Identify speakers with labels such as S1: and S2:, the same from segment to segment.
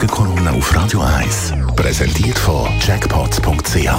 S1: Die Morgenkolumne auf Radio 1 präsentiert von Jackpots.ch.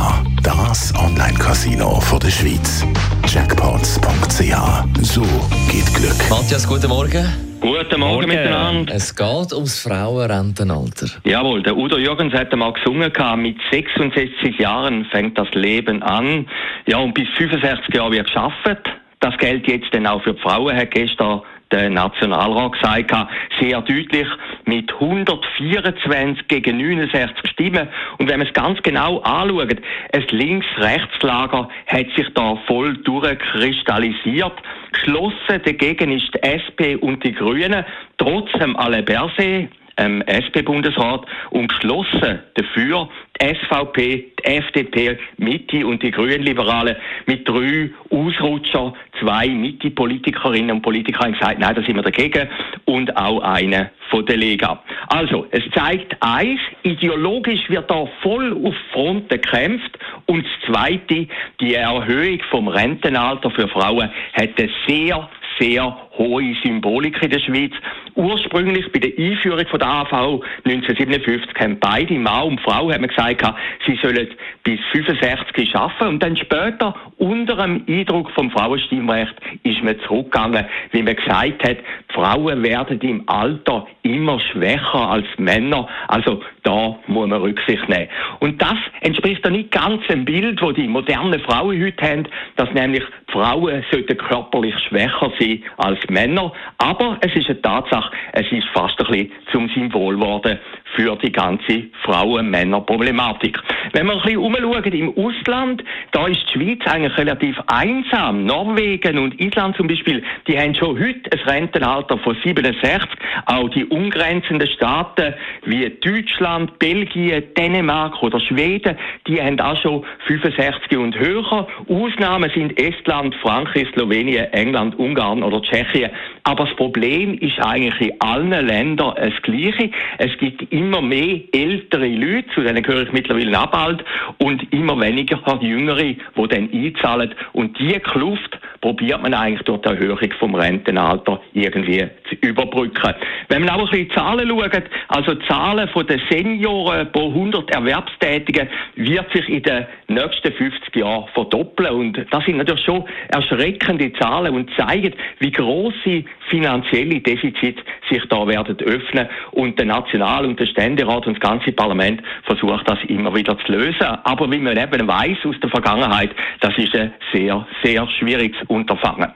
S1: Das Online-Casino der Schweiz. Jackpots.ch. So geht Glück.
S2: Matthias, guten Morgen.
S3: Guten Morgen, miteinander.
S2: Es geht ums Frauenrentenalter.
S3: Jawohl, der Udo Jürgens hat einmal gesungen, mit 66 Jahren fängt das Leben an. Ja, und bis 65 Jahre wird geschafft. Das gilt jetzt dann auch für die Frauen, hat gestern der Nationalrat gesagt, sehr deutlich mit 124 gegen 69 Stimmen. Und wenn man es ganz genau anschaut, ein Links-Rechts-Lager hat sich da voll durchkristallisiert. Geschlossen dagegen ist die SP und die Grünen, trotzdem alle Berse, ähm, SP-Bundesrat und geschlossen dafür die SVP, die FDP, Mitte und die Grünliberalen mit drei Ausrutscher, zwei Mitte-Politikerinnen und Politiker haben gesagt, nein, da sind wir dagegen und auch eine von der Lega. Also, es zeigt eins, ideologisch wird da voll auf Fronten gekämpft und das Zweite, die Erhöhung vom Rentenalter für Frauen eine sehr sehr hohe Symbolik in der Schweiz. Ursprünglich bei der Einführung von der AV 1957 haben beide Mann und Frau haben gesagt, sie sollen bis 65 arbeiten und dann später unter dem Eindruck vom Frauenstimmrecht ist man zurückgegangen, wie man gesagt hat, Frauen werden im Alter immer schwächer als Männer, also da muss man Rücksicht nehmen. Und das entspricht dann nicht ganz dem Bild, wo die modernen Frauen heute haben, dass nämlich Frauen sollten körperlich schwächer sein als Männer. Aber es ist eine Tatsache, es ist fast ein bisschen zum Symbol geworden für die ganze Frauen-Männer-Problematik. Wenn wir ein bisschen umschauen im Ausland, da ist die Schweiz eigentlich relativ einsam. Norwegen und Island zum Beispiel, die haben schon heute ein Rentenalter von 67. Auch die umgrenzenden Staaten wie Deutschland, Belgien, Dänemark oder Schweden, die haben auch schon 65 und höher. Ausnahmen sind Estland, Frankreich, Slowenien, England, Ungarn oder Tschechien. Aber das Problem ist eigentlich in allen Ländern das Gleiche. Es gibt immer mehr ältere Leute, zu denen gehöre ich mittlerweile abhalt, und immer weniger Jüngere, die dann einzahlen. Und diese Kluft probiert man eigentlich durch die Erhöhung vom Rentenalter irgendwie zu überbrücken. Wenn man auch ein bisschen Zahlen schaut, also Zahlen von den Senioren pro 100 Erwerbstätigen wird sich in den nächsten 50 Jahren verdoppeln. Und das sind natürlich schon erschreckende Zahlen und zeigen, wie große finanzielle Defizite sich da werden öffnen. Und der National- und der Ständerat und das ganze Parlament versucht das immer wieder zu lösen. Aber wie man eben weiß aus der Vergangenheit, das ist ein sehr, sehr schwieriges Unterfangen.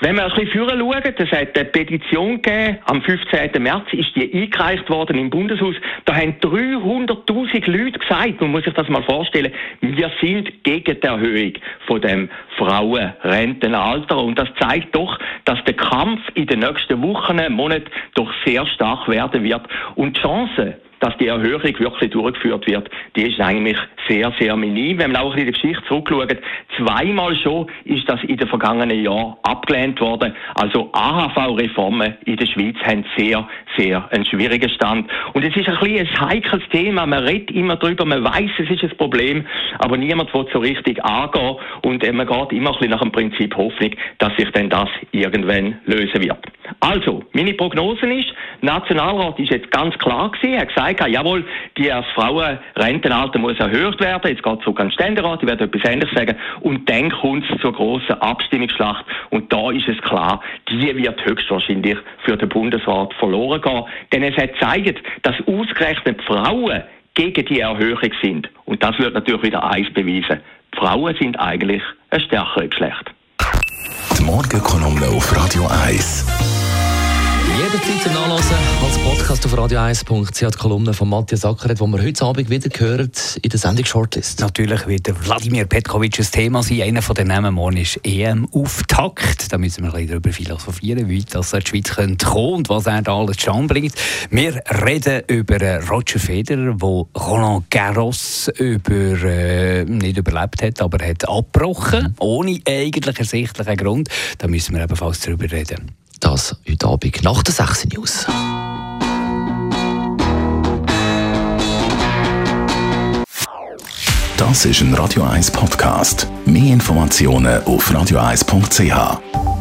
S3: Wenn wir ein bisschen führen schauen, es hat eine Petition gegeben, am 15. März ist die eingereicht worden im Bundeshaus. Da haben 300.000 Leute gesagt, man muss sich das mal vorstellen, wir sind gegen die Erhöhung von dem Frauenrentenalter. Und das zeigt doch, dass der Kampf in den nächsten Wochen, Monaten doch sehr stark werden wird. Und die Chance, dass die Erhöhung wirklich durchgeführt wird, die ist eigentlich sehr, sehr minim. Wenn man auch in die Geschichte zurückschaut, zweimal schon ist das in den vergangenen Jahren abgelehnt worden. Also AHV-Reformen in der Schweiz haben sehr, sehr einen schwierigen Stand. Und es ist ein bisschen ein heikles Thema. Man redet immer drüber, man weiß, es ist ein Problem, aber niemand will so richtig angehen. Und man geht immer ein bisschen nach dem Prinzip Hoffnung, dass sich denn das irgendwann lösen wird. Also, meine Prognose ist, Nationalrat ist jetzt ganz klar gewesen, er hat gesagt, jawohl, die Frauenrentenalter muss erhöht werden, jetzt geht es sogar an Ständerat, die werden etwas Ähnliches sagen, und dann kommt es zur grossen Abstimmungsschlacht, und da ist es klar, die wird höchstwahrscheinlich für den Bundesrat verloren gehen, denn es hat gezeigt, dass ausgerechnet Frauen gegen die Erhöhung sind. Und das wird natürlich wieder eins beweisen. Frauen sind eigentlich ein stärkeres Geschlecht.
S1: Die Morgenkolumne auf Radio 1.
S2: Jederzeit zum Nachlesen als Podcast auf radio1.ch die Kolumne von Matthias Ackeret, die wir heute Abend wieder hören in der Sendung Shortlist.
S4: Natürlich wird Wladimir Petkovic ein Thema sein. Einer von den Namen morgen ist EM-Auftakt. Da müssen wir ein bisschen darüber philosophieren, wie das die Schweiz könnte kommen und was er da alles schon bringt. Wir reden über Roger Federer, der Roland Garros über, äh, nicht überlebt hat, aber hat abgebrochen, mhm. ohne eigentlich ersichtlichen Grund. Da müssen wir ebenfalls darüber reden.
S2: Das heute Abend nach der 6 News.
S1: Das ist ein Radio 1 Podcast. Mehr Informationen auf radio1.ch.